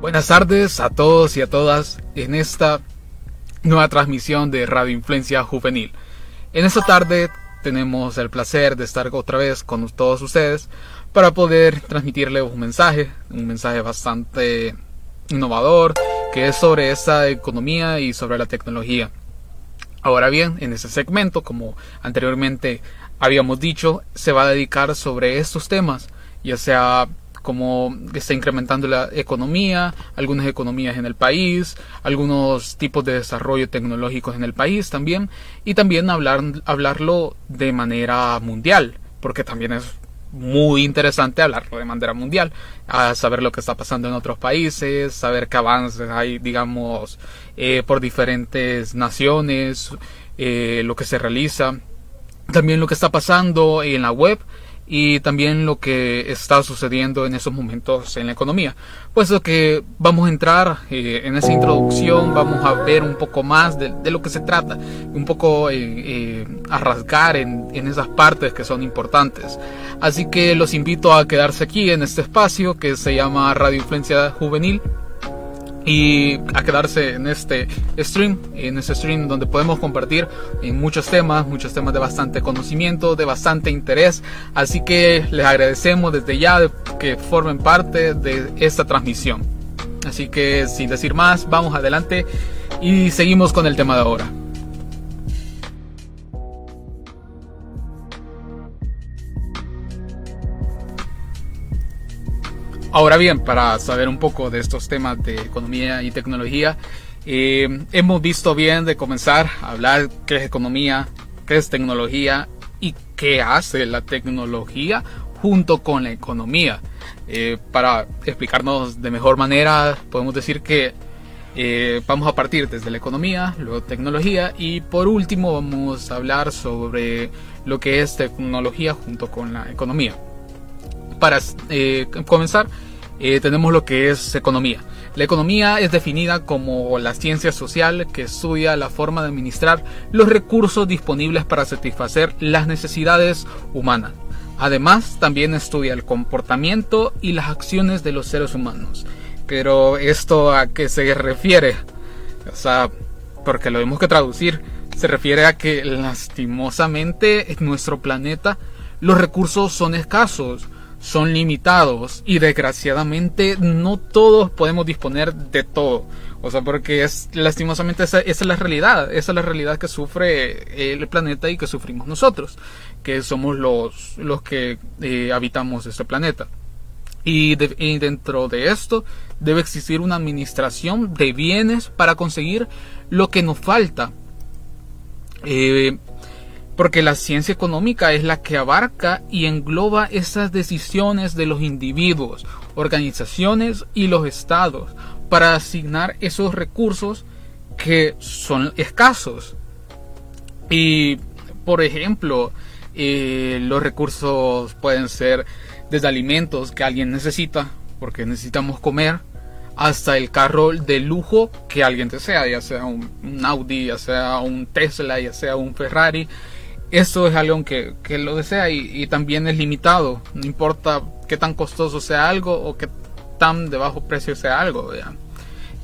Buenas tardes a todos y a todas en esta nueva transmisión de Radio Influencia Juvenil. En esta tarde tenemos el placer de estar otra vez con todos ustedes para poder transmitirles un mensaje, un mensaje bastante innovador que es sobre esta economía y sobre la tecnología. Ahora bien, en este segmento, como anteriormente habíamos dicho, se va a dedicar sobre estos temas, ya sea como está incrementando la economía, algunas economías en el país, algunos tipos de desarrollo tecnológicos en el país también, y también hablar, hablarlo de manera mundial, porque también es muy interesante hablarlo de manera mundial, a saber lo que está pasando en otros países, saber qué avances hay, digamos, eh, por diferentes naciones, eh, lo que se realiza, también lo que está pasando en la web y también lo que está sucediendo en esos momentos en la economía. Pues lo que vamos a entrar eh, en esa introducción, vamos a ver un poco más de, lo que se trata, un poco eh, eh, a rasgar en, en esas partes que son importantes. Así que los invito a quedarse aquí en este espacio que se llama Radio Influencia Juvenil y a quedarse en este stream, en este stream donde podemos compartir en muchos temas, muchos temas de bastante conocimiento, de bastante interés. Así que les agradecemos desde ya que formen parte de esta transmisión. Así que sin decir más, vamos adelante y seguimos con el tema de ahora. Ahora bien, para saber un poco de estos temas de economía y tecnología, eh, hemos visto bien de comenzar a hablar qué es economía, qué es tecnología y qué hace la tecnología junto con la economía. Eh, para explicarnos de mejor manera, podemos decir que eh, vamos a partir desde la economía, luego tecnología y por último vamos a hablar sobre lo que es tecnología junto con la economía para eh, comenzar, eh, tenemos lo que es economía. La economía es definida como la ciencia social que estudia la forma de administrar los recursos disponibles para satisfacer las necesidades humanas. Además, también estudia el comportamiento y las acciones de los seres humanos. Pero esto a qué se refiere? O sea, porque lo tenemos que traducir. Se refiere a que lastimosamente en nuestro planeta los recursos son escasos son limitados y desgraciadamente no todos podemos disponer de todo. O sea, porque es lastimosamente esa, es la realidad, esa es la realidad que sufre el planeta y que sufrimos nosotros, que somos los, los que eh, habitamos este planeta. Y, dentro de esto debe existir una administración de bienes para conseguir lo que nos falta. Eh, porque la ciencia económica es la que abarca y engloba esas decisiones de los individuos, organizaciones y los estados para asignar esos recursos que son escasos. Y, por ejemplo, eh, los recursos pueden ser desde alimentos que alguien necesita, porque necesitamos comer, hasta el carro de lujo que alguien desea, ya sea un Audi, ya sea un Tesla, ya sea un Ferrari, eso es algo que, que lo desea y, también es limitado. No importa qué tan costoso sea algo o qué tan de bajo precio sea algo.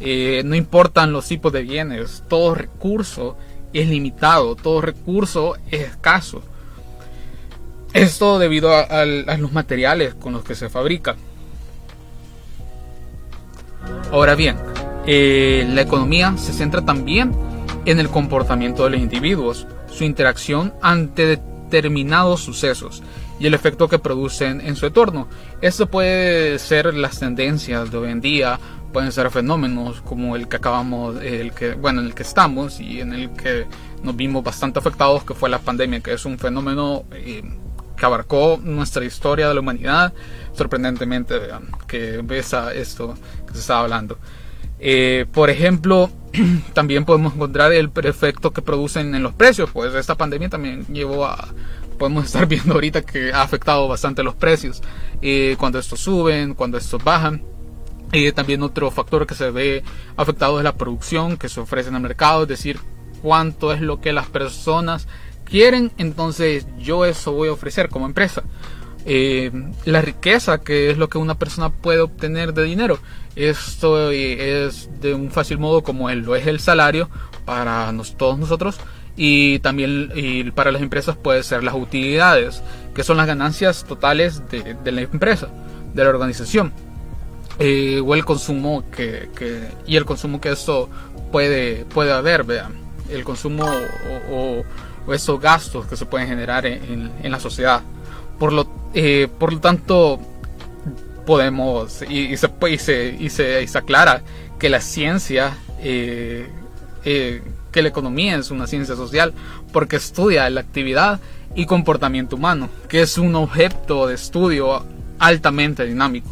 Eh, no importan los tipos de bienes. Todo recurso es limitado. Todo recurso es escaso. Esto debido a, los materiales con los que se fabrica. Ahora bien, eh, la economía se centra también en el comportamiento de los individuos su interacción ante determinados sucesos y el efecto que producen en su entorno. Esto puede ser las tendencias de hoy en día, pueden ser fenómenos como el que acabamos, el que, bueno, en el que estamos y en el que nos vimos bastante afectados, que fue la pandemia, que es un fenómeno eh, que abarcó nuestra historia de la humanidad, sorprendentemente, que besa esto que se está hablando. Eh, por ejemplo, también podemos encontrar el efecto que producen en los precios, pues esta pandemia también llevó a, podemos estar viendo ahorita que ha afectado bastante los precios, eh, cuando estos suben, cuando estos bajan. y también otro factor que se ve afectado es la producción que se ofrece en el mercado, es decir, cuánto es lo que las personas quieren, entonces yo eso voy a ofrecer como empresa. eh, la riqueza, que es lo que una persona puede obtener de dinero. Esto es de un fácil modo como lo es el salario para todos nosotros y también y para las empresas puede ser las utilidades, que son las ganancias totales de, la empresa, de la organización. Eh, o el consumo que, y el consumo que esto puede, puede haber, vean, el consumo o, esos gastos que se pueden generar en, la sociedad. Por lo, eh, por lo tanto, podemos, y, se, y, y, se, y se aclara que la ciencia eh, que la economía es una ciencia social porque estudia la actividad y comportamiento humano, que es un objeto de estudio altamente dinámico.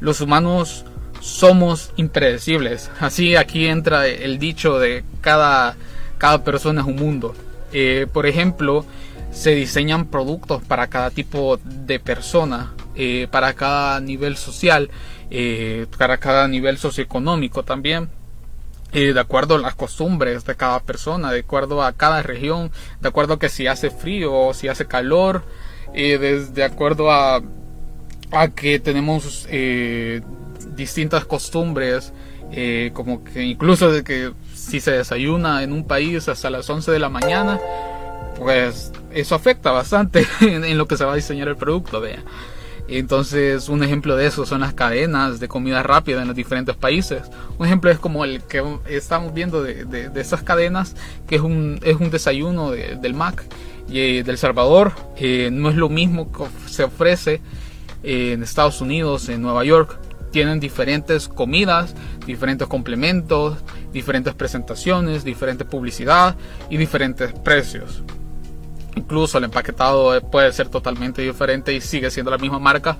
Los humanos somos impredecibles. Así aquí entra el dicho de cada, cada persona es un mundo. Eh, por ejemplo, se diseñan productos para cada tipo de persona, eh, para cada nivel social, eh, para cada nivel socioeconómico también de acuerdo a las costumbres de cada persona, de acuerdo a cada región, de acuerdo a que si hace frío o si hace calor, de, acuerdo a, que tenemos eh, distintas costumbres, eh, como que incluso de que si se desayuna en un país hasta las 11 de la mañana, pues eso afecta bastante en, lo que se va a diseñar el producto. Vea. Entonces, un ejemplo de eso son las cadenas de comida rápida en los diferentes países. Un ejemplo es como el que estamos viendo de, de, esas cadenas, que es un, es un desayuno del Mac y eh, del Salvador. Eh, no es lo mismo que se ofrece en Estados Unidos, en Nueva York. Tienen diferentes comidas, diferentes complementos, diferentes presentaciones, diferente publicidad y diferentes precios. Incluso el empaquetado puede ser totalmente diferente y sigue siendo la misma marca,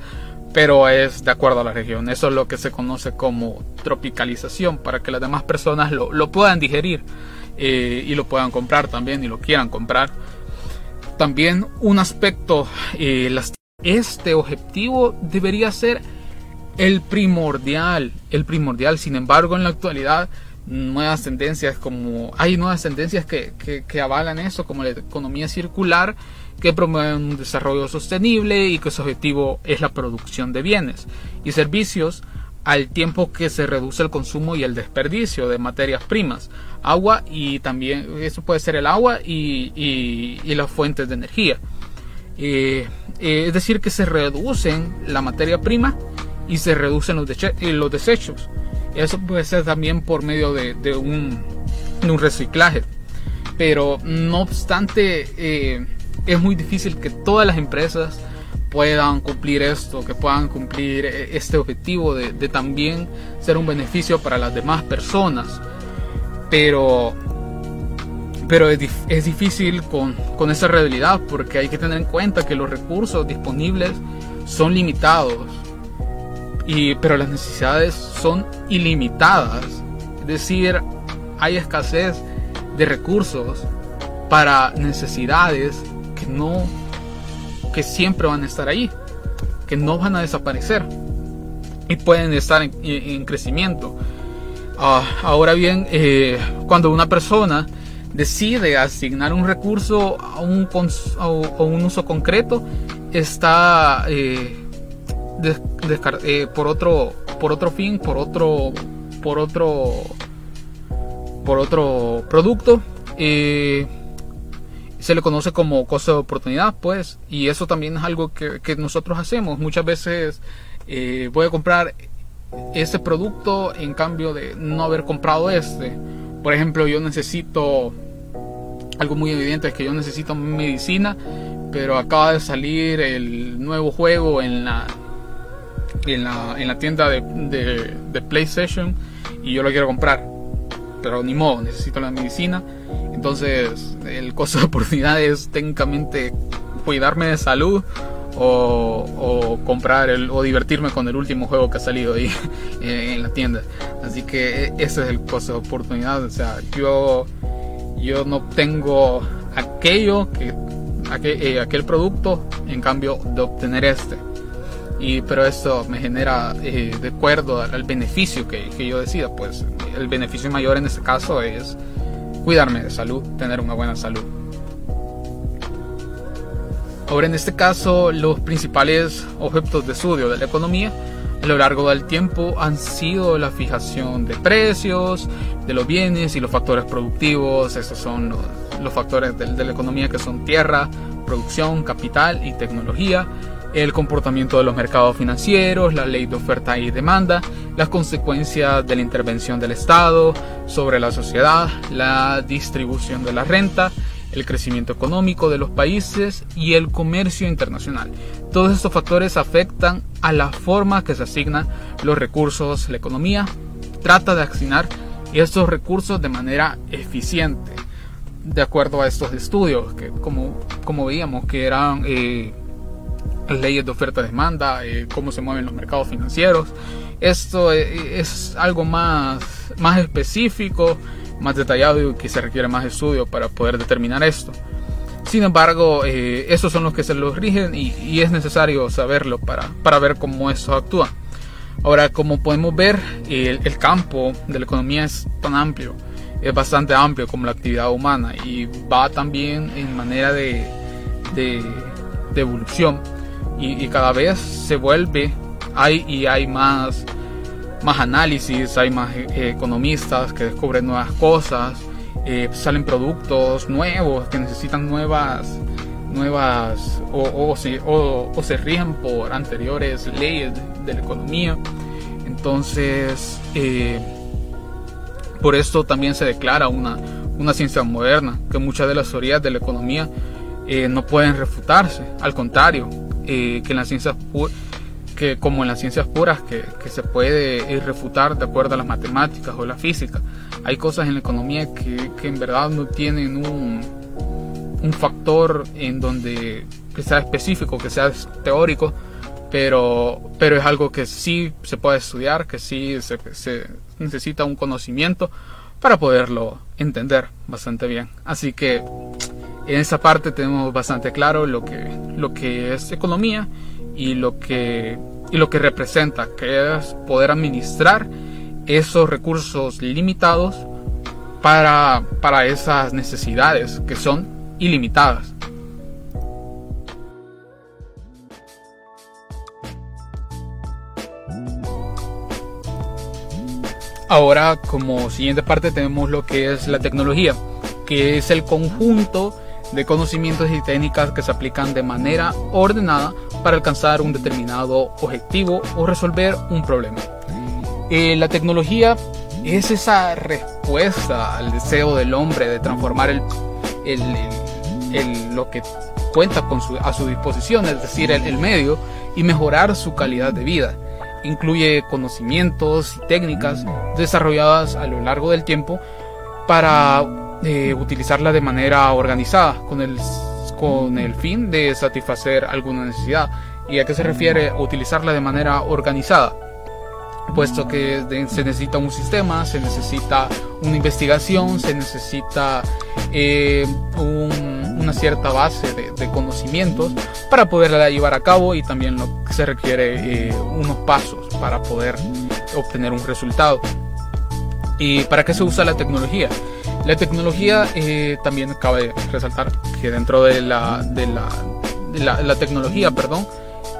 pero es de acuerdo a la región. Eso es lo que se conoce como tropicalización, para que las demás personas lo, puedan digerir eh, y lo puedan comprar también y lo quieran comprar. También un aspecto, eh, este objetivo debería ser el primordial, el primordial. Sin embargo, en la actualidad nuevas tendencias como hay nuevas tendencias que, que, avalan eso como la economía circular que promueven un desarrollo sostenible y que su objetivo es la producción de bienes y servicios al tiempo que se reduce el consumo y el desperdicio de materias primas, agua y también eso puede ser el agua y, y, las fuentes de energía. Eh, eh, es decir, que se reducen la materia prima y se reducen los, los desechos. Eso puede ser también por medio de, un, reciclaje. Pero no obstante, eh, es muy difícil que todas las empresas puedan cumplir esto, que puedan cumplir eh, este objetivo de, también ser un beneficio para las demás personas. Pero, pero es, es difícil con, con esa realidad porque hay que tener en cuenta que los recursos disponibles son limitados pero las necesidades son ilimitadas. Es decir, hay escasez de recursos para necesidades que no que siempre van a estar ahí, que no van a desaparecer y pueden estar en, crecimiento. Ah, ahora bien, eh, cuando una persona decide asignar un recurso a un, a uso concreto, está eh, eh, por otro por otro fin, por otro por otro por otro producto. Eh, se le conoce como costo de oportunidad, pues, y eso también es algo que, nosotros hacemos. Muchas veces eh, voy a comprar ese producto en cambio de no haber comprado este. Por ejemplo, yo necesito algo muy evidente es que yo necesito medicina, pero acaba de salir el nuevo juego en la en la, en la tienda de, de, PlayStation y yo lo quiero comprar. Pero ni modo, necesito la medicina. Entonces, el costo de oportunidad es técnicamente cuidarme de salud o, o, comprar el, o divertirme con el último juego que ha salido ahí en la tienda. Así que ese es el costo de oportunidad. O sea, yo, yo no tengo aquello que, aquel, eh, aquel producto en cambio de obtener este y pero esto me genera eh, de acuerdo al beneficio que, que, yo decida pues el beneficio mayor en este caso es cuidarme de salud tener una buena salud Ahora, en este caso, los principales objetos de estudio de la economía a lo largo del tiempo han sido la fijación de precios, de los bienes y los factores productivos. Estos son los, factores de, de la economía que son tierra, producción, capital y tecnología el comportamiento de los mercados financieros, la ley de oferta y demanda, las consecuencias de la intervención del Estado sobre la sociedad, la distribución de la renta, el crecimiento económico de los países y el comercio internacional. Todos estos factores afectan a la forma que se asignan los recursos. La economía trata de asignar estos recursos de manera eficiente, de acuerdo a estos estudios, que como, como veíamos que eran... Eh, leyes de oferta y demanda, eh, cómo se mueven los mercados financieros. Esto eh, es algo más, más específico, más detallado y que se requiere más estudio para poder determinar esto. Sin embargo, eh, estos son los que se los rigen y, es necesario saberlo para, para, ver cómo eso actúa. Ahora, como podemos ver, el, campo de la economía es tan amplio, es bastante amplio como la actividad humana y va también en manera de, de evolución y, cada vez se vuelve, hay y hay más, más análisis, hay más eh, economistas que descubren nuevas cosas, eh, salen productos nuevos que necesitan nuevas nuevas o, se, o, se rigen por anteriores leyes de, la economía. Entonces eh, por esto también se declara una, una ciencia moderna que muchas de las teorías de la economía no pueden refutarse. Al contrario eh, que en las ciencias que como en las ciencias puras que, que, se puede refutar de acuerdo a las matemáticas o la física. Hay cosas en la economía que, que en verdad no tienen un, un, factor en donde que sea específico, que sea teórico, pero, pero es algo que sí se puede estudiar, que sí se, se necesita un conocimiento para poderlo entender bastante bien. Así que en esa parte tenemos bastante claro lo que, lo que es economía y lo que, y lo que representa, que es poder administrar esos recursos limitados para, para esas necesidades que son ilimitadas. Ahora como siguiente parte tenemos lo que es la tecnología, que es el conjunto de conocimientos y técnicas que se aplican de manera ordenada para alcanzar un determinado objetivo o resolver un problema. Eh, la tecnología es esa respuesta al deseo del hombre de transformar el, el, lo que cuenta con su, a su disposición, es decir, el medio, y mejorar su calidad de vida. Incluye conocimientos y técnicas desarrolladas a lo largo del tiempo para utilizarla de manera organizada con el, con el fin de satisfacer alguna necesidad. ¿Y a qué se refiere utilizarla de manera organizada? Puesto que se necesita un sistema, se necesita una investigación, se necesita eh, una cierta base de, conocimientos para poderla llevar a cabo y también lo se requiere eh, unos pasos para poder obtener un resultado. ¿Y para qué se usa la tecnología? La tecnología eh, también cabe resaltar que dentro de la, de la, la, tecnología, perdón,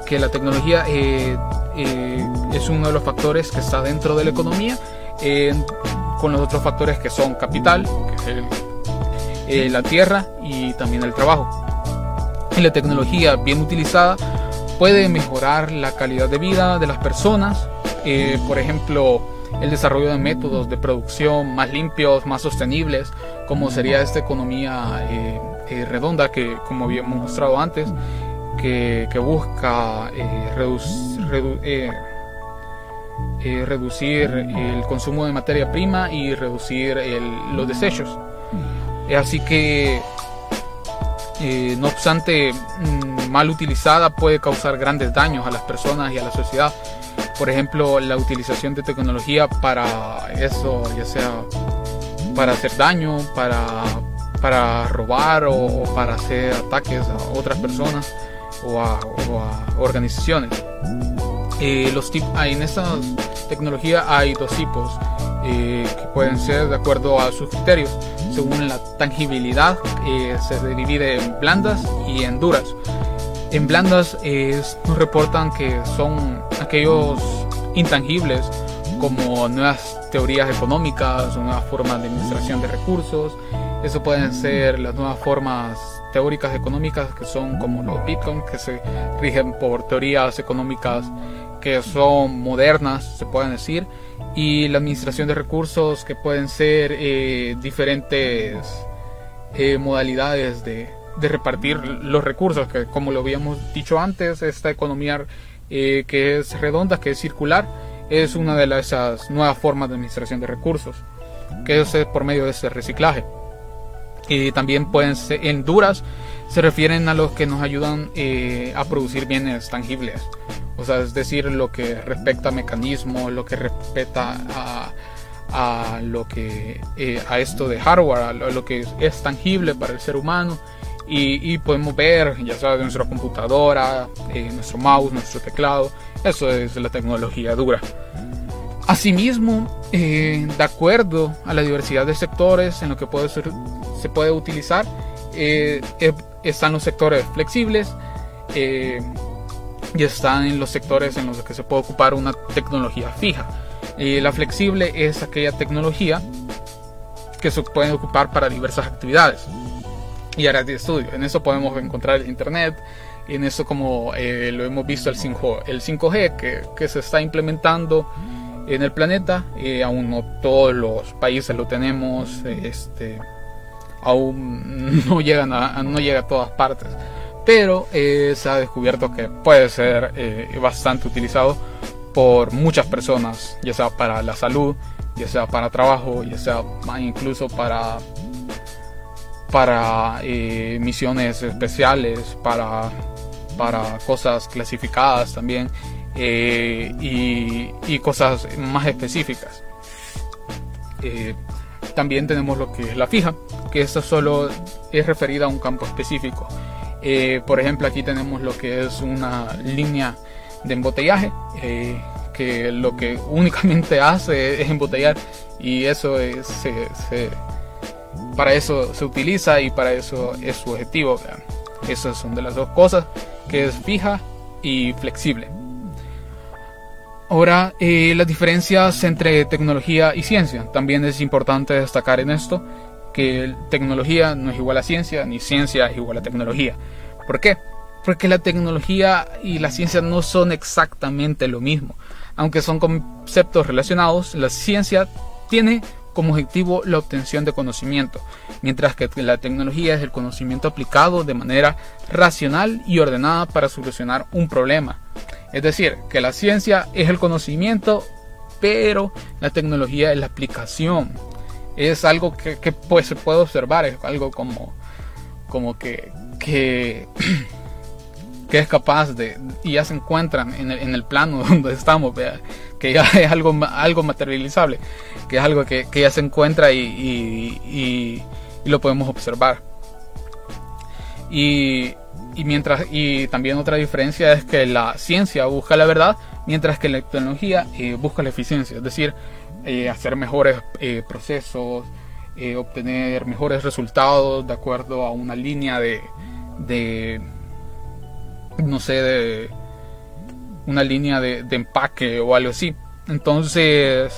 que la tecnología eh, eh, es uno de los factores que está dentro de la economía, con los otros factores que son capital, la tierra y también el trabajo. Y la tecnología bien utilizada puede mejorar la calidad de vida de las personas, por ejemplo, el desarrollo de métodos de producción más limpios, más sostenibles, como sería esta economía eh, eh, redonda que, como habíamos mostrado antes, que, busca eh, reducir el consumo de materia prima y reducir los desechos. Así que, no obstante, mm, mal utilizada puede causar grandes daños a las personas y a la sociedad por ejemplo, la utilización de tecnología para eso, ya sea para hacer daño, para, para robar o, para hacer ataques a otras personas o a, organizaciones. Eh, los en esta tecnología hay dos tipos eh, que pueden ser de acuerdo a sus criterios. Según la tangibilidad, eh, se divide en blandas y en duras. En blandas nos reportan que son aquellos intangibles como nuevas teorías económicas o nuevas formas de administración de recursos. Eso pueden ser las nuevas formas teóricas económicas que son como los Bitcoin, que se rigen por teorías económicas que son modernas, se pueden decir, y la administración de recursos que pueden ser eh, diferentes eh, modalidades de, de, repartir los recursos, que como lo habíamos dicho antes, esta economía eh, que es redonda, que es circular, es una de esas nuevas formas de administración de recursos, que es por medio de ese reciclaje. Y también pueden ser en duras, se refieren a los que nos ayudan eh, a producir bienes tangibles. O sea, es decir, lo que respecta a mecanismos, lo que respecta a, lo que eh, a esto de hardware, a lo, que es, tangible para el ser humano. Y, podemos ver, ya sea de nuestra computadora, eh, nuestro mouse, nuestro teclado, eso es la tecnología dura. Asimismo, de acuerdo a la diversidad de sectores en lo que puede ser, se puede utilizar, están los sectores flexibles eh, y están en los sectores en los que se puede ocupar una tecnología fija. Eh, la flexible es aquella tecnología que se puede ocupar para diversas actividades y áreas de estudio. En eso podemos encontrar el Internet, y en eso como eh, lo hemos visto el 5, el 5G que, que, se está implementando en el planeta. aún no todos los países lo tenemos. Este, aún no, llegan a, no llega a todas partes. Pero eh, se ha descubierto que puede ser eh, bastante utilizado por muchas personas, ya sea para la salud, ya sea para trabajo, ya sea incluso para, para eh, misiones especiales, para, para cosas clasificadas también y, y, cosas más específicas. también tenemos lo que es la fija, que esto solo es referida a un campo específico. Eh, por ejemplo, aquí tenemos lo que es una línea de embotellaje, eh, que lo que únicamente hace es embotellar y eso es, se, para eso se utiliza y para eso es su objetivo. Esas son de las dos cosas, que es fija y flexible. Ahora, eh, las diferencias entre tecnología y ciencia. También es importante destacar en esto que tecnología no es igual a ciencia, ni ciencia es igual a tecnología. ¿Por qué? Porque la tecnología y la ciencia no son exactamente lo mismo. Aunque son conceptos relacionados, la ciencia tiene como objetivo la obtención de conocimiento, mientras que la tecnología es el conocimiento aplicado de manera racional y ordenada para solucionar un problema. Es decir, que la ciencia es el conocimiento, pero la tecnología es la aplicación, es algo que, pues se puede observar, es algo como, como que, que, es capaz de, y ya se encuentran en el, en el plano donde estamos, que ya es algo, algo materializable, que es algo que, ya se encuentra y, y, lo podemos observar. Y, mientras, y también otra diferencia es que la ciencia busca la verdad, mientras que la tecnología eh, busca la eficiencia, es decir, eh, hacer mejores eh, procesos, obtener mejores resultados de acuerdo a una línea de, de no sé, de una línea de, empaque o algo así. Entonces,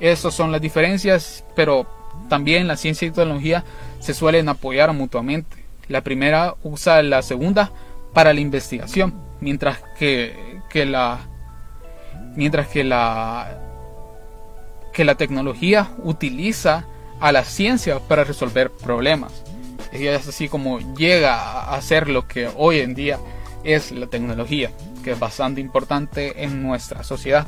esas son las diferencias, pero también la ciencia y tecnología se suelen apoyar mutuamente. La primera usa la segunda para la investigación, mientras que, que la mientras que la que la tecnología utiliza a la ciencia para resolver problemas. Y es así como llega a ser lo que hoy en día es la tecnología, que es bastante importante en nuestra sociedad.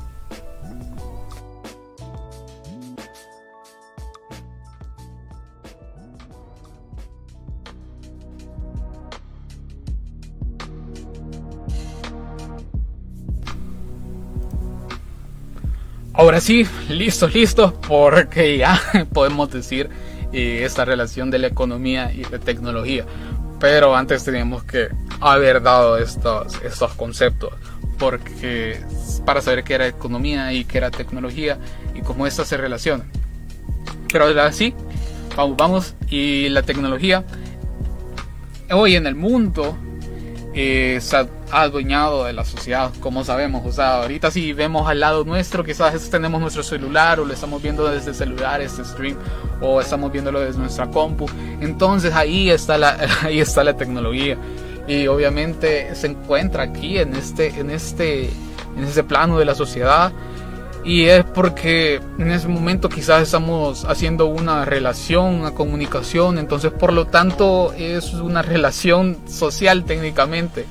Ahora sí, listos, listos, porque ya podemos decir eh, esta relación de la economía y la tecnología. Pero antes teníamos que haber dado estos, estos conceptos, porque para saber qué era economía y qué era tecnología y cómo estas se relacionan. Pero ahora sí, vamos, vamos. Y la tecnología hoy en el mundo eh, se ha adueñado de la sociedad, como sabemos. O sea, ahorita si vemos al lado nuestro, quizás tenemos nuestro celular o lo estamos viendo desde el celular, este stream, o estamos viéndolo desde nuestra compu. Entonces ahí está la, ahí está la tecnología. Y obviamente se encuentra aquí en este, en este, en este plano de la sociedad y es porque en ese momento quizás estamos haciendo una relación, una comunicación, entonces por lo tanto es una relación social técnicamente.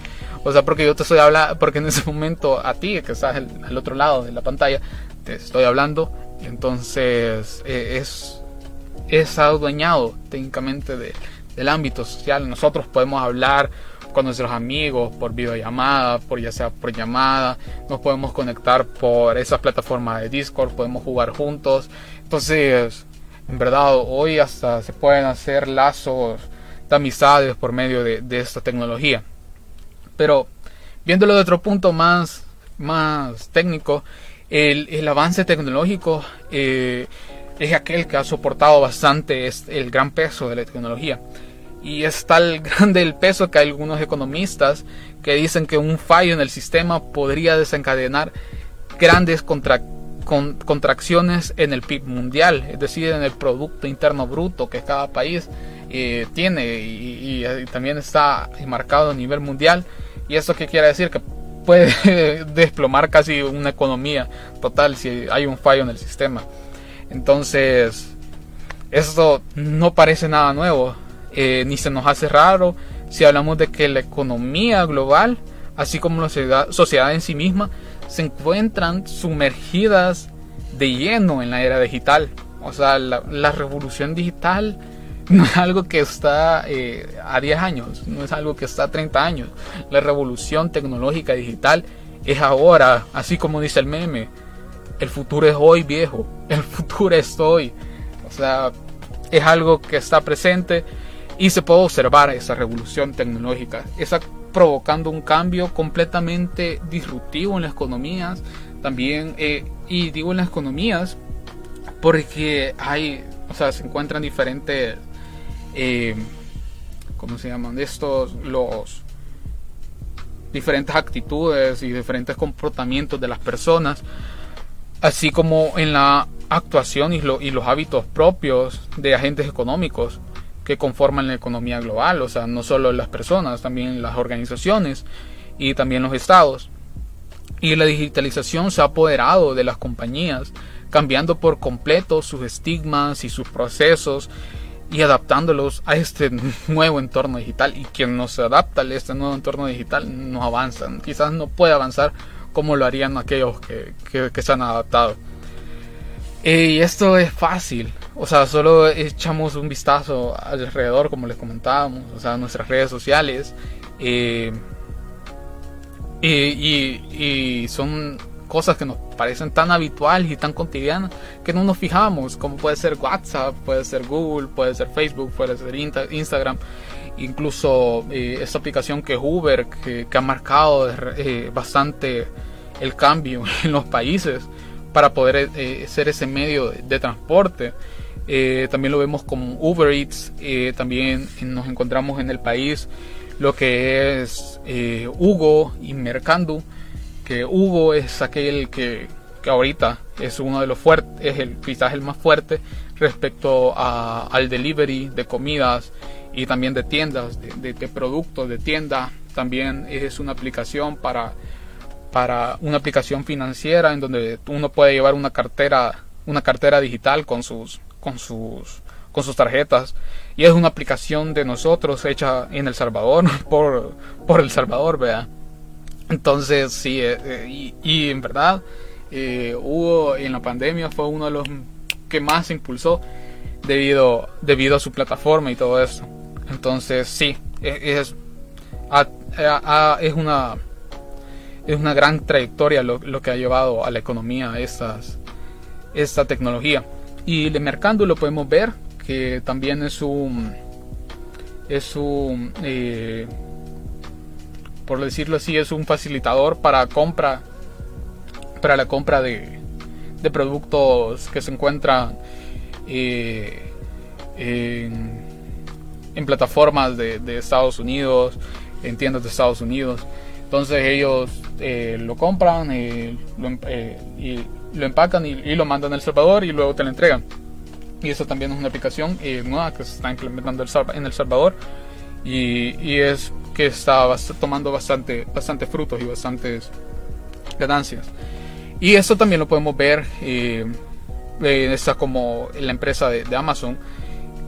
O sea, porque yo te estoy hablando, porque en ese momento a ti que estás al, otro lado de la pantalla, te estoy hablando, entonces eh, es, es adueñado técnicamente del ámbito social. Nosotros podemos hablar con nuestros amigos por videollamada, por ya sea por llamada, nos podemos conectar por esas plataformas de Discord, podemos jugar juntos. Entonces, en verdad, hoy hasta se pueden hacer lazos de amistades por medio de, esta tecnología. Pero viéndolo de otro punto más, más técnico, el, avance tecnológico eh, es aquel que ha soportado bastante el gran peso de la tecnología y es tal grande el peso que hay algunos economistas que dicen que un fallo en el sistema podría desencadenar grandes contracciones en el PIB mundial, es decir, en el Producto Interno Bruto que cada país eh, tiene y, también está marcado a nivel mundial. ¿Y esto qué quiere decir? Que puede desplomar casi una economía total si hay un fallo en el sistema. Entonces, esto no parece nada nuevo. Eh, ni se nos hace raro si hablamos de que la economía global, así como la sociedad, en sí misma, se encuentran sumergidas de lleno en la era digital. O sea, la, revolución digital no es algo que está eh, a 10 años, no es algo que está a 30 años. La revolución tecnológica digital es ahora, así como dice el meme. El futuro es hoy, viejo. El futuro es hoy. O sea, es algo que está presente y se puede observar esa revolución tecnológica, está provocando un cambio completamente disruptivo en las economías, también, eh, y digo en las economías, porque hay, o sea, se encuentran diferentes, eh, ¿cómo se llaman? Estos, los diferentes actitudes y diferentes comportamientos de las personas, así como en la actuación y los hábitos propios de agentes económicos que conforman la economía global, o sea, no solo las personas, también las organizaciones y también los estados. Y la digitalización se ha apoderado de las compañías, cambiando por completo sus estigmas y sus procesos y adaptándolos a este nuevo entorno digital. Y quien no se adapta a este nuevo entorno digital no avanza. Quizás no puede avanzar como lo harían aquellos que, que se han adaptado. Y esto es fácil, o sea, solo echamos un vistazo alrededor, como les comentábamos, o sea, nuestras redes sociales. Eh, y, son cosas que nos parecen tan habituales y tan cotidianas que no nos fijamos, como puede ser WhatsApp, puede ser Google, puede ser Facebook, puede ser Instagram, incluso eh, esta aplicación que es Uber, que, ha marcado eh, bastante el cambio en los países para poder ser ese medio de transporte. Eh, también lo vemos como Uber Eats, eh, también nos encontramos en el país lo que es eh, Hugo y Mercando, que Hugo es aquel que, ahorita es uno de los fuertes, es el, quizás el más fuerte respecto al delivery de comidas y también de tiendas, de, productos de tienda. También es una aplicación para, para una aplicación financiera en donde uno puede llevar una cartera, una cartera digital con sus con sus, con sus tarjetas. Y es una aplicación de nosotros hecha en El Salvador, por, por El Salvador, vea. Entonces, sí, eh, eh, y, en verdad, eh, Hugo en la pandemia fue uno de los que más se impulsó debido, debido a su plataforma y todo eso. Entonces, sí, e, es, es, una, es una gran trayectoria lo, lo, que ha llevado a la economía estas, esta tecnología. Y de Mercando lo podemos ver, que también es un, es un, eh, por decirlo así, es un facilitador para compra, para la compra de, de productos que se encuentran eh, en, plataformas de, Estados Unidos, en tiendas de Estados Unidos. Entonces ellos eh, lo compran lo, em, y lo empacan y, lo mandan a El Salvador y luego te lo entregan. Y eso también es una aplicación nueva que se está implementando en El Salvador y, es que está tomando bastante, bastante frutos y bastantes ganancias. Y esto también lo podemos ver, eh, está como la empresa de, Amazon,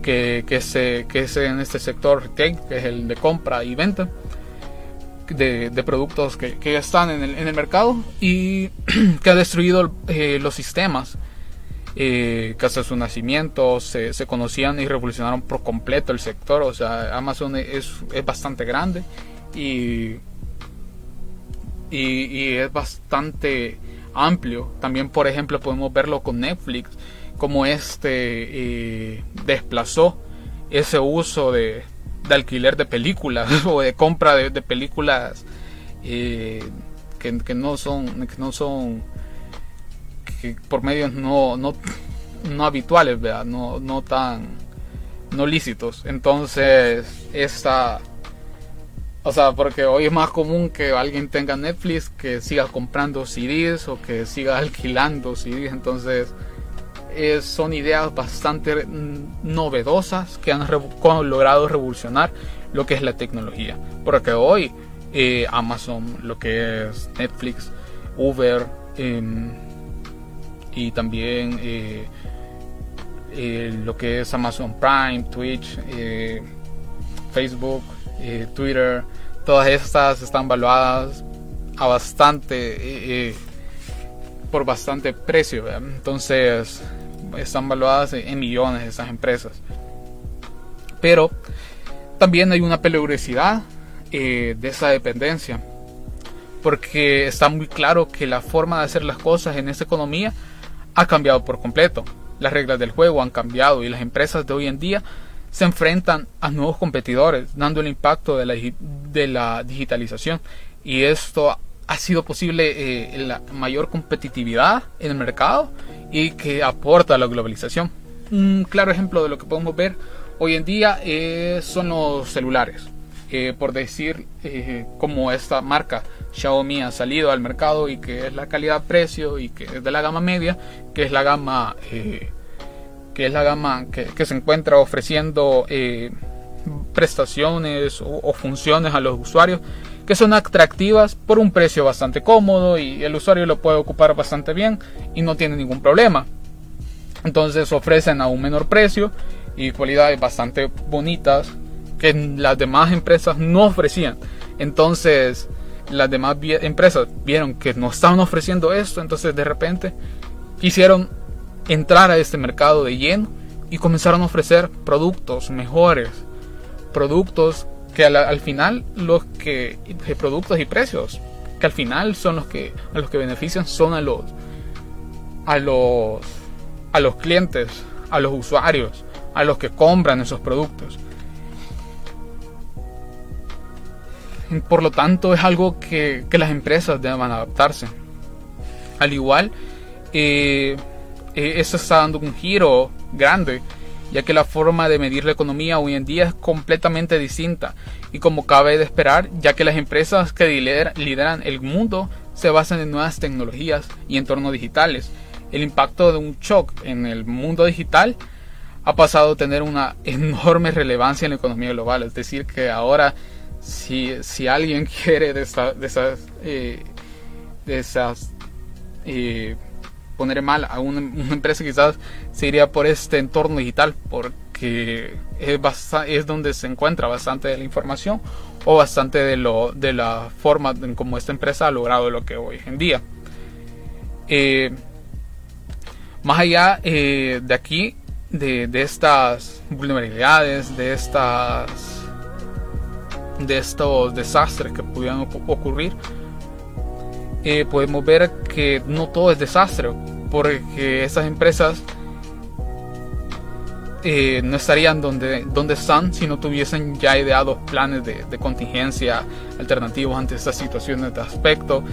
que, que, se, que es en este sector que es el de compra y venta de, productos que, que, están en el, en el mercado y que ha destruido eh, los sistemas eh, que hasta su nacimiento se, se, conocían y revolucionaron por completo el sector. O sea, Amazon es, es bastante grande y, y, es bastante amplio. También, por ejemplo, podemos verlo con Netflix, como este eh, desplazó ese uso de, de, alquiler de películas o de compra de, películas eh, que, que, no son que no son por medios no, no, no habituales, No, no tan no lícitos. Entonces, esta o sea, porque hoy es más común que alguien tenga Netflix que siga comprando CDs o que siga alquilando CDs. Entonces, son ideas bastante novedosas que han logrado revolucionar lo que es la tecnología. Porque hoy eh, Amazon, lo que es Netflix, Uber, em, y también eh, eh, lo que es Amazon Prime, Twitch, Facebook, Twitter, todas estas están valuadas a bastante por bastante precio, entonces están valuadas en millones esas empresas. Pero también hay una peligrosidad de esa dependencia porque está muy claro que la forma de hacer las cosas en esta economía ha cambiado por completo. Las reglas del juego han cambiado y las empresas de hoy en día se enfrentan a nuevos competidores, dando el impacto de la, de la digitalización. Y esto ha sido posible eh, la mayor competitividad en el mercado y que aporta a la globalización. Un claro ejemplo de lo que podemos ver hoy en día eh, son los celulares. Eh, por decir eh, como esta marca Xiaomi ha salido al mercado y que es la calidad-precio y que es de la gama media, que es la gama eh, que es la gama que, se encuentra ofreciendo prestaciones o, funciones a los usuarios que son atractivas por un precio bastante cómodo y el usuario lo puede ocupar bastante bien y no tiene ningún problema. Entonces ofrecen a un menor precio y cualidades bastante bonitas que las demás empresas no ofrecían. Entonces, las demás empresas vieron que no estaban ofreciendo esto, entonces de repente quisieron entrar a este mercado de lleno y comenzaron a ofrecer productos mejores, productos que al, final los que productos y precios que al final son los que a los que benefician son a los a los a los clientes, a los usuarios, a los que compran esos productos. Por lo tanto, es algo que, las empresas deben adaptarse. Al igual, eh, eh, eso está dando un giro grande, ya que la forma de medir la economía hoy en día es completamente distinta. Y como cabe de esperar, ya que las empresas que lideran el mundo se basan en nuevas tecnologías y entornos digitales. El impacto de un shock en el mundo digital ha pasado a tener una enorme relevancia en la economía global. Es decir, que ahora si, si alguien quiere de, esas, eh, de esas eh, poner mal a una, empresa quizás se iría por este entorno digital porque es, donde se encuentra bastante de la información o bastante de, lo, de la forma en cómo esta empresa ha logrado lo que hoy en día. Eh, más allá de aquí, de, de estas vulnerabilidades, de estas de estos desastres que pudieran ocurrir, eh, podemos ver que no todo es desastre, porque esas empresas eh, no estarían donde, donde están si no tuviesen ya ideados planes de, contingencia alternativos ante estas situaciones de aspecto.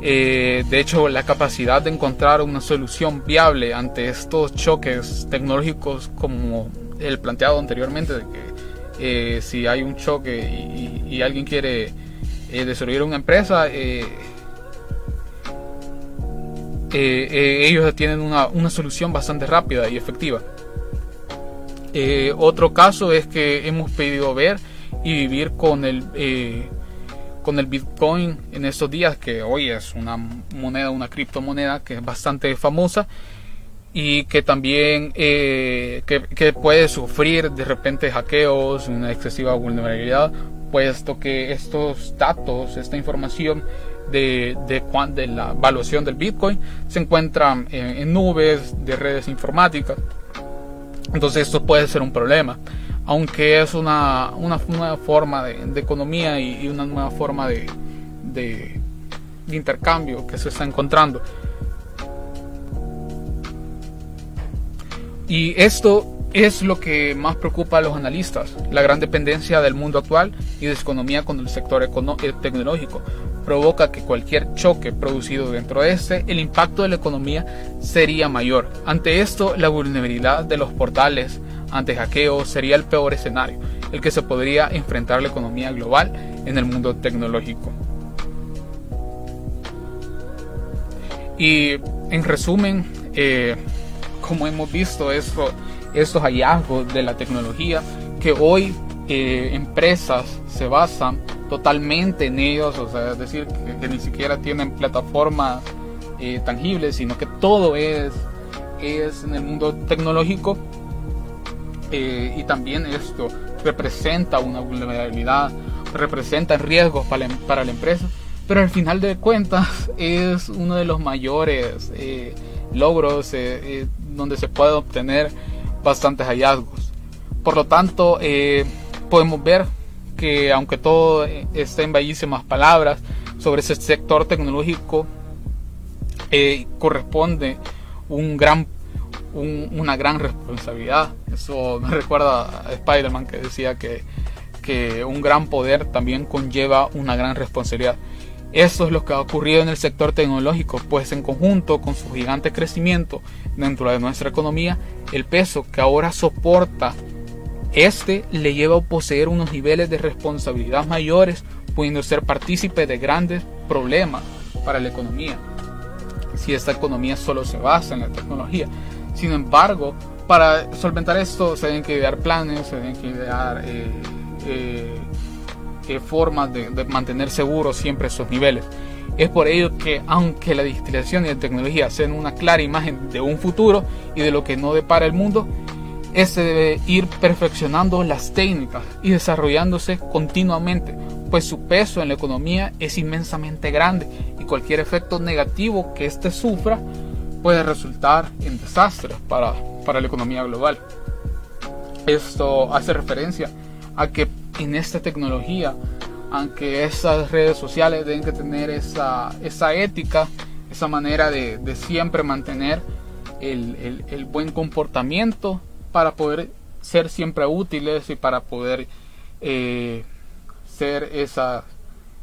Eh, de hecho, la capacidad de encontrar una solución viable ante estos choques tecnológicos como el planteado anteriormente, de que eh, si hay un choque y, alguien quiere eh, una empresa, eh, ellos tienen una, una, solución bastante rápida y efectiva. otro caso es que hemos pedido ver y vivir con el con el Bitcoin en estos días, que hoy es una moneda, una criptomoneda que es bastante famosa y que también eh, que, puede sufrir de repente hackeos, una excesiva vulnerabilidad, puesto que estos datos, esta información de, de, de la evaluación del Bitcoin se encuentran en, nubes de redes informáticas. Entonces esto puede ser un problema, aunque es una, una nueva forma de, economía y, una nueva forma de, de intercambio que se está encontrando. Y esto es lo que más preocupa a los analistas, la gran dependencia del mundo actual y desconomía con el sector eh, tecnológico. Provoca que cualquier choque producido dentro de este, el impacto de la economía sería mayor. Ante esto, la vulnerabilidad de los portales ante hackeos sería el peor escenario, el que se podría enfrentar la economía global en el mundo tecnológico. Y en resumen, eh, como hemos visto esto, estos hallazgos de la tecnología, que hoy eh, empresas se basan totalmente en ellos, o sea, es decir, que, ni siquiera tienen plataformas eh, tangibles, sino que todo es, es en el mundo tecnológico. Eh, y también esto representa una vulnerabilidad, representa riesgos para la, para la empresa, pero al final de cuentas es uno de los mayores logros donde se puede obtener bastantes hallazgos. Por lo tanto, eh, podemos ver que aunque todo esté en bellísimas palabras sobre ese sector tecnológico, eh, corresponde un gran, una gran responsabilidad. Eso me recuerda a Spider-Man que decía que, que un gran poder también conlleva una gran responsabilidad. Eso es lo que ha ocurrido en el sector tecnológico, pues en conjunto con su gigante crecimiento dentro de nuestra economía, el peso que ahora soporta este le lleva a poseer unos niveles de responsabilidad mayores, pudiendo ser partícipe de grandes problemas para la economía. Si esta economía solo se basa en la tecnología. Sin embargo, para solventar esto se deben que idear planes, se deben que idear eh, eh, formas de, mantener seguros siempre esos niveles. Es por ello que aunque la digitalización y la tecnología sean una clara imagen de un futuro y de lo que no depara el mundo, este debe ir perfeccionando las técnicas y desarrollándose continuamente, pues su peso en la economía es inmensamente grande y cualquier efecto negativo que éste sufra puede resultar en desastres para, para la economía global. Esto hace referencia a que en esta tecnología, aunque esas redes sociales deben que tener esa, esa ética, esa manera de, siempre mantener el, buen comportamiento para poder ser siempre útiles y para poder eh, ser esas,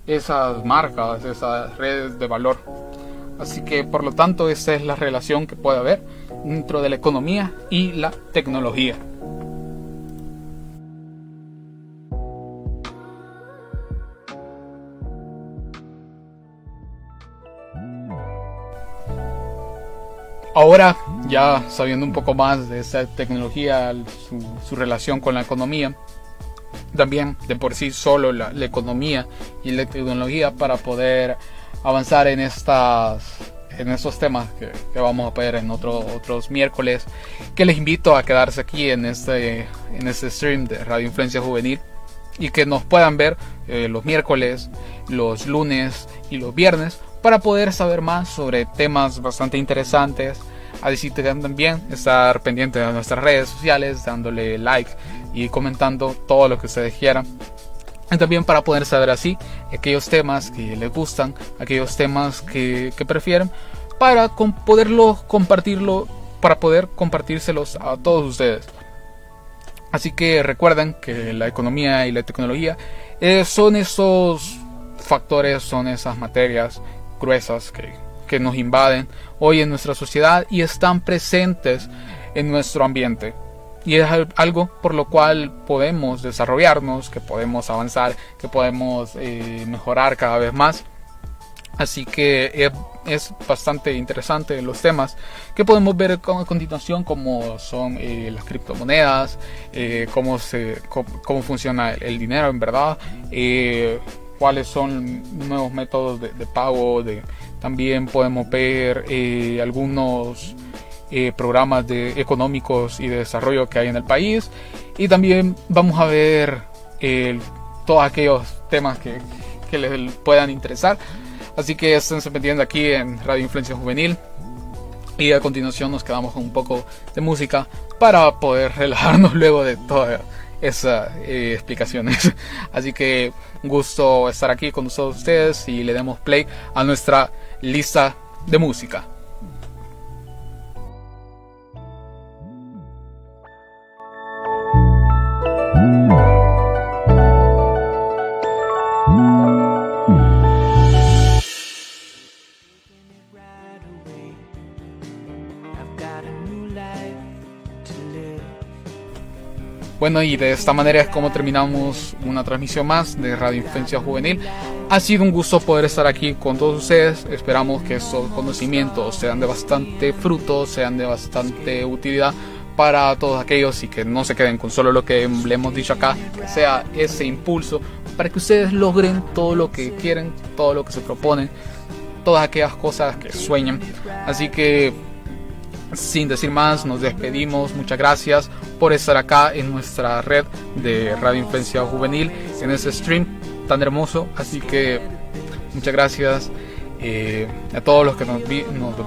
esas marcas, esas redes de valor. Así que por lo tanto esa es la relación que puede haber dentro de la economía y la tecnología. Ahora, ya sabiendo un poco más de esta tecnología, su, relación con la economía, también de por sí solo la, economía y la tecnología para poder avanzar en estas en estos temas que, vamos a ver en otros miércoles que les invito a quedarse aquí en este en este stream de Radio Influencia Juvenil y que nos puedan ver eh, los miércoles los lunes y los viernes para poder saber más sobre temas bastante interesantes. Así también estar pendiente de nuestras redes sociales, dándole like y comentando todo lo que ustedes quieran. Y también para poder saber así aquellos temas que les gustan, aquellos temas que, prefieren, para poderlo compartirlo, para poder compartírselos a todos ustedes. Así que recuerden que la economía y la tecnología eh, son esos factores, son esas materias gruesas que, que nos invaden hoy en nuestra sociedad y están presentes en nuestro ambiente. y es algo por lo cual podemos desarrollarnos, que podemos avanzar, que podemos eh, mejorar cada vez más. Así que es, bastante interesante los temas que podemos ver a continuación, como son eh, las criptomonedas, eh, cómo, se, cómo, funciona el dinero en verdad, cuáles son nuevos métodos de, pago, de, también podemos ver algunos eh, programas de, económicos y de desarrollo que hay en el país. Y también vamos a ver todos aquellos temas que, que, les puedan interesar. Así que estén pendientes aquí en Radio Influencia Juvenil. Y a continuación nos quedamos con un poco de música para poder relajarnos luego de todas esas eh, explicaciones. Así que un gusto estar aquí con todos ustedes y le demos play a nuestra lista de música. Bueno, y de esta manera es como terminamos una transmisión más de Radio Influencia Juvenil. Ha sido un gusto poder estar aquí con todos ustedes. Esperamos que estos conocimientos sean de bastante fruto, sean de bastante utilidad para todos aquellos y que no se queden con solo lo que le hemos dicho acá, que sea ese impulso para que ustedes logren todo lo que quieren, todo lo que se proponen, todas aquellas cosas que sueñan. Así que sin decir más, nos despedimos. Muchas gracias por estar acá en nuestra red de Radio Influencia Juvenil, en este stream tan hermoso. Así que muchas gracias eh, a todos los que nos,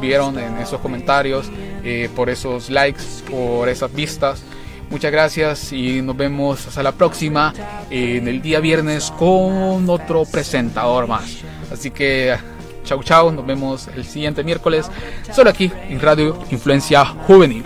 vieron en esos comentarios, eh, por esos likes, por esas vistas. Muchas gracias y nos vemos hasta la próxima en el día viernes con otro presentador más. Así que Chau, chau. Nos vemos el siguiente miércoles, solo aquí en Radio Influencia Juvenil.